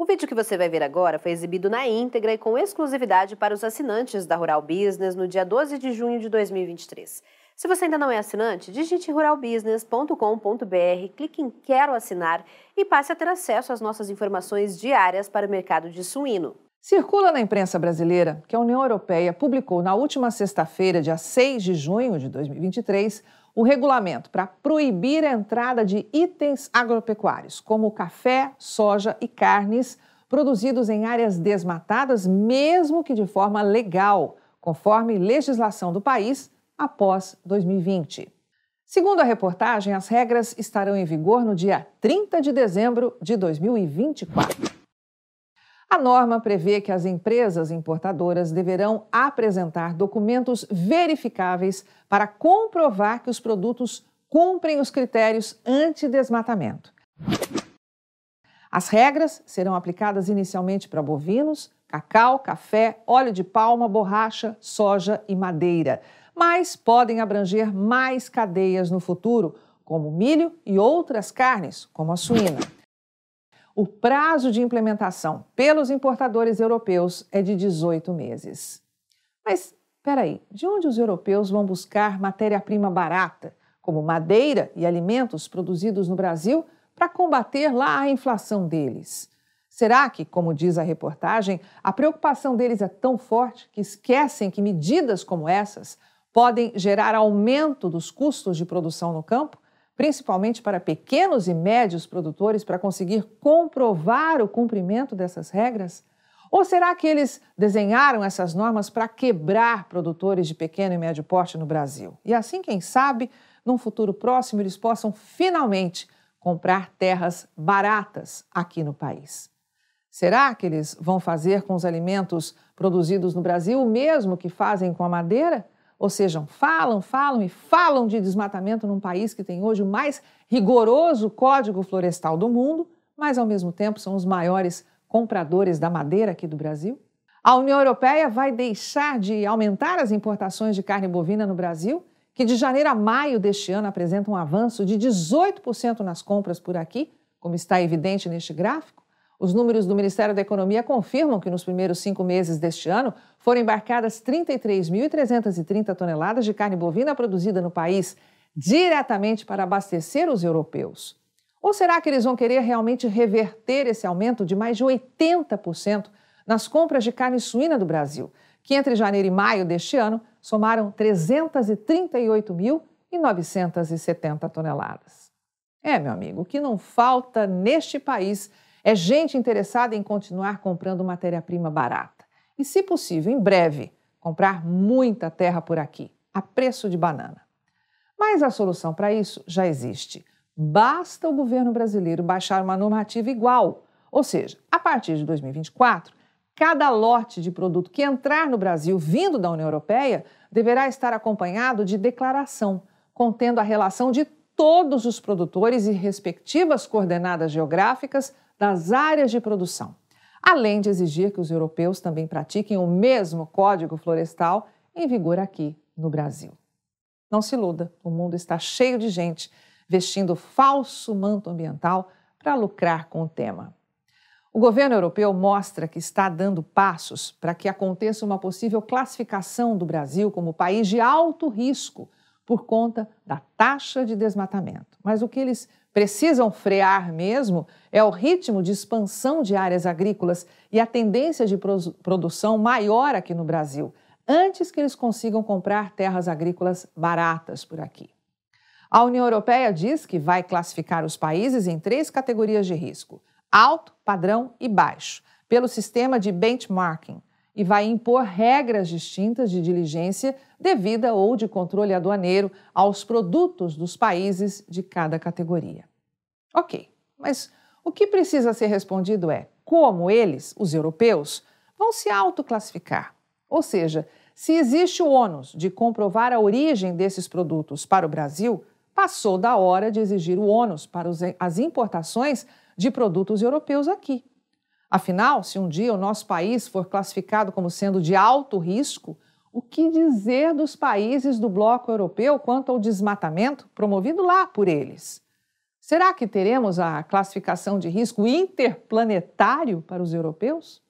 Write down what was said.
O vídeo que você vai ver agora foi exibido na íntegra e com exclusividade para os assinantes da Rural Business no dia 12 de junho de 2023. Se você ainda não é assinante, digite ruralbusiness.com.br, clique em Quero assinar e passe a ter acesso às nossas informações diárias para o mercado de suíno. Circula na imprensa brasileira que a União Europeia publicou na última sexta-feira, dia 6 de junho de 2023, o regulamento para proibir a entrada de itens agropecuários, como café, soja e carnes, produzidos em áreas desmatadas, mesmo que de forma legal, conforme legislação do país, após 2020. Segundo a reportagem, as regras estarão em vigor no dia 30 de dezembro de 2024. A norma prevê que as empresas importadoras deverão apresentar documentos verificáveis para comprovar que os produtos cumprem os critérios anti-desmatamento. As regras serão aplicadas inicialmente para bovinos, cacau, café, óleo de palma, borracha, soja e madeira, mas podem abranger mais cadeias no futuro, como milho e outras carnes, como a suína o prazo de implementação pelos importadores europeus é de 18 meses. Mas, peraí, de onde os europeus vão buscar matéria-prima barata, como madeira e alimentos produzidos no Brasil, para combater lá a inflação deles? Será que, como diz a reportagem, a preocupação deles é tão forte que esquecem que medidas como essas podem gerar aumento dos custos de produção no campo? Principalmente para pequenos e médios produtores, para conseguir comprovar o cumprimento dessas regras? Ou será que eles desenharam essas normas para quebrar produtores de pequeno e médio porte no Brasil? E assim, quem sabe, num futuro próximo, eles possam finalmente comprar terras baratas aqui no país. Será que eles vão fazer com os alimentos produzidos no Brasil o mesmo que fazem com a madeira? Ou seja, falam, falam e falam de desmatamento num país que tem hoje o mais rigoroso código florestal do mundo, mas ao mesmo tempo são os maiores compradores da madeira aqui do Brasil? A União Europeia vai deixar de aumentar as importações de carne bovina no Brasil, que de janeiro a maio deste ano apresenta um avanço de 18% nas compras por aqui, como está evidente neste gráfico? Os números do Ministério da Economia confirmam que nos primeiros cinco meses deste ano foram embarcadas 33.330 toneladas de carne bovina produzida no país, diretamente para abastecer os europeus. Ou será que eles vão querer realmente reverter esse aumento de mais de 80% nas compras de carne suína do Brasil, que entre janeiro e maio deste ano somaram 338.970 toneladas? É, meu amigo, o que não falta neste país é gente interessada em continuar comprando matéria-prima barata. E, se possível, em breve, comprar muita terra por aqui, a preço de banana. Mas a solução para isso já existe. Basta o governo brasileiro baixar uma normativa igual. Ou seja, a partir de 2024, cada lote de produto que entrar no Brasil vindo da União Europeia deverá estar acompanhado de declaração, contendo a relação de todos os produtores e respectivas coordenadas geográficas das áreas de produção, além de exigir que os europeus também pratiquem o mesmo código florestal em vigor aqui no Brasil. Não se iluda, o mundo está cheio de gente vestindo falso manto ambiental para lucrar com o tema. O governo europeu mostra que está dando passos para que aconteça uma possível classificação do Brasil como país de alto risco por conta da taxa de desmatamento. Mas o que eles precisam frear mesmo é o ritmo de expansão de áreas agrícolas e a tendência de produção maior aqui no Brasil, antes que eles consigam comprar terras agrícolas baratas por aqui. A União Europeia diz que vai classificar os países em três categorias de risco: alto, padrão e baixo, pelo sistema de benchmarking, e vai impor regras distintas de diligência devida ou de controle aduaneiro aos produtos dos países de cada categoria. Ok, mas o que precisa ser respondido é como eles, os europeus, vão se autoclassificar. Ou seja, se existe o ônus de comprovar a origem desses produtos para o Brasil, passou da hora de exigir o ônus para as importações de produtos europeus aqui. Afinal, se um dia o nosso país for classificado como sendo de alto risco, o que dizer dos países do bloco europeu quanto ao desmatamento promovido lá por eles? Será que teremos a classificação de risco interplanetário para os europeus?